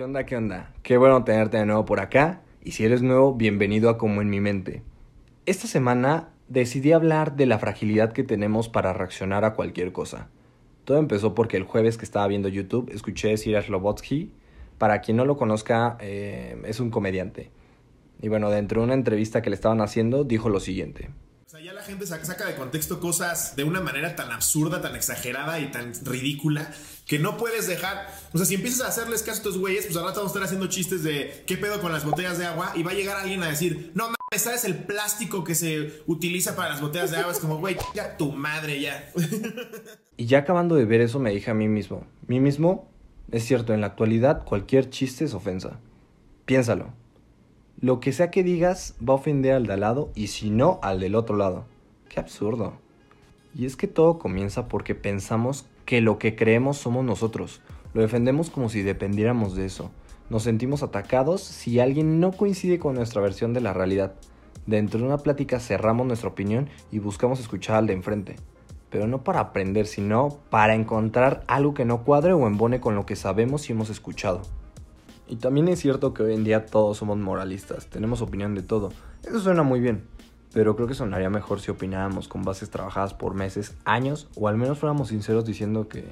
¿Qué onda? ¿Qué onda? Qué bueno tenerte de nuevo por acá. Y si eres nuevo, bienvenido a Como en mi mente. Esta semana decidí hablar de la fragilidad que tenemos para reaccionar a cualquier cosa. Todo empezó porque el jueves que estaba viendo YouTube escuché decir a Slobotsky. Para quien no lo conozca, eh, es un comediante. Y bueno, dentro de una entrevista que le estaban haciendo, dijo lo siguiente. Ya la gente saca de contexto cosas de una manera tan absurda, tan exagerada y tan ridícula que no puedes dejar. O sea, si empiezas a hacerles caso a estos güeyes, pues rato vamos a estar haciendo chistes de qué pedo con las botellas de agua y va a llegar alguien a decir, no mames, ¿sabes el plástico que se utiliza para las botellas de agua? Es como, güey, ya tu madre ya. y ya acabando de ver eso, me dije a mí mismo, mí mismo, es cierto, en la actualidad cualquier chiste es ofensa. Piénsalo. Lo que sea que digas va a ofender al de al lado y si no, al del otro lado. Qué absurdo. Y es que todo comienza porque pensamos que lo que creemos somos nosotros. Lo defendemos como si dependiéramos de eso. Nos sentimos atacados si alguien no coincide con nuestra versión de la realidad. Dentro de una plática cerramos nuestra opinión y buscamos escuchar al de enfrente. Pero no para aprender, sino para encontrar algo que no cuadre o embone con lo que sabemos y hemos escuchado. Y también es cierto que hoy en día todos somos moralistas, tenemos opinión de todo. Eso suena muy bien, pero creo que sonaría mejor si opináramos con bases trabajadas por meses, años, o al menos fuéramos sinceros diciendo que,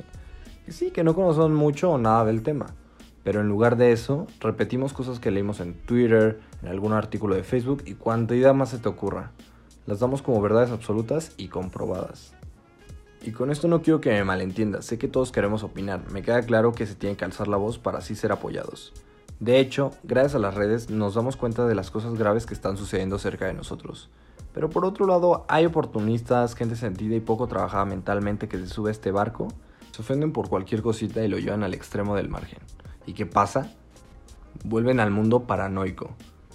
sí, que no conocemos mucho o nada del tema. Pero en lugar de eso, repetimos cosas que leímos en Twitter, en algún artículo de Facebook y cuanta idea más se te ocurra. Las damos como verdades absolutas y comprobadas. Y con esto no quiero que me malentiendas, sé que todos queremos opinar, me queda claro que se tiene que alzar la voz para así ser apoyados. De hecho, gracias a las redes nos damos cuenta de las cosas graves que están sucediendo cerca de nosotros. Pero por otro lado, hay oportunistas, gente sentida y poco trabajada mentalmente que se sube a este barco, se ofenden por cualquier cosita y lo llevan al extremo del margen. ¿Y qué pasa? Vuelven al mundo paranoico.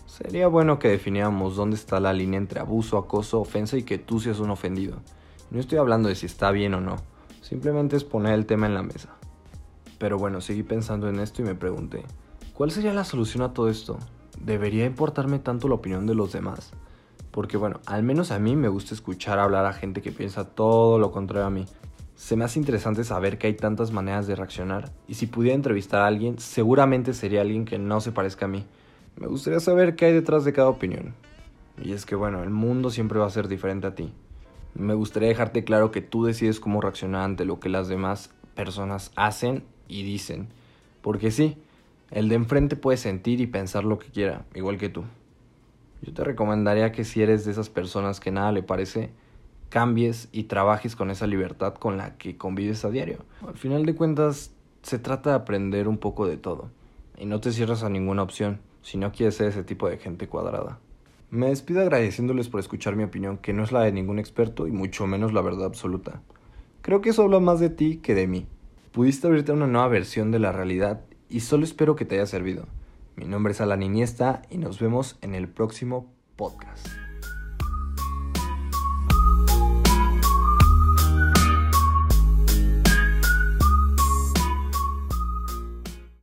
Sería bueno que definiéramos dónde está la línea entre abuso, acoso, ofensa y que tú seas un ofendido. No estoy hablando de si está bien o no, simplemente es poner el tema en la mesa. Pero bueno, seguí pensando en esto y me pregunté, ¿Cuál sería la solución a todo esto? ¿Debería importarme tanto la opinión de los demás? Porque bueno, al menos a mí me gusta escuchar hablar a gente que piensa todo lo contrario a mí. Se me hace interesante saber que hay tantas maneras de reaccionar y si pudiera entrevistar a alguien, seguramente sería alguien que no se parezca a mí. Me gustaría saber qué hay detrás de cada opinión. Y es que bueno, el mundo siempre va a ser diferente a ti. Me gustaría dejarte claro que tú decides cómo reaccionar ante lo que las demás personas hacen y dicen. Porque sí, el de enfrente puede sentir y pensar lo que quiera, igual que tú. Yo te recomendaría que si eres de esas personas que nada le parece, cambies y trabajes con esa libertad con la que convives a diario. Al final de cuentas, se trata de aprender un poco de todo. Y no te cierras a ninguna opción si no quieres ser ese tipo de gente cuadrada. Me despido agradeciéndoles por escuchar mi opinión, que no es la de ningún experto y mucho menos la verdad absoluta. Creo que eso habla más de ti que de mí. Pudiste abrirte a una nueva versión de la realidad y solo espero que te haya servido. Mi nombre es Alan Iniesta y nos vemos en el próximo podcast.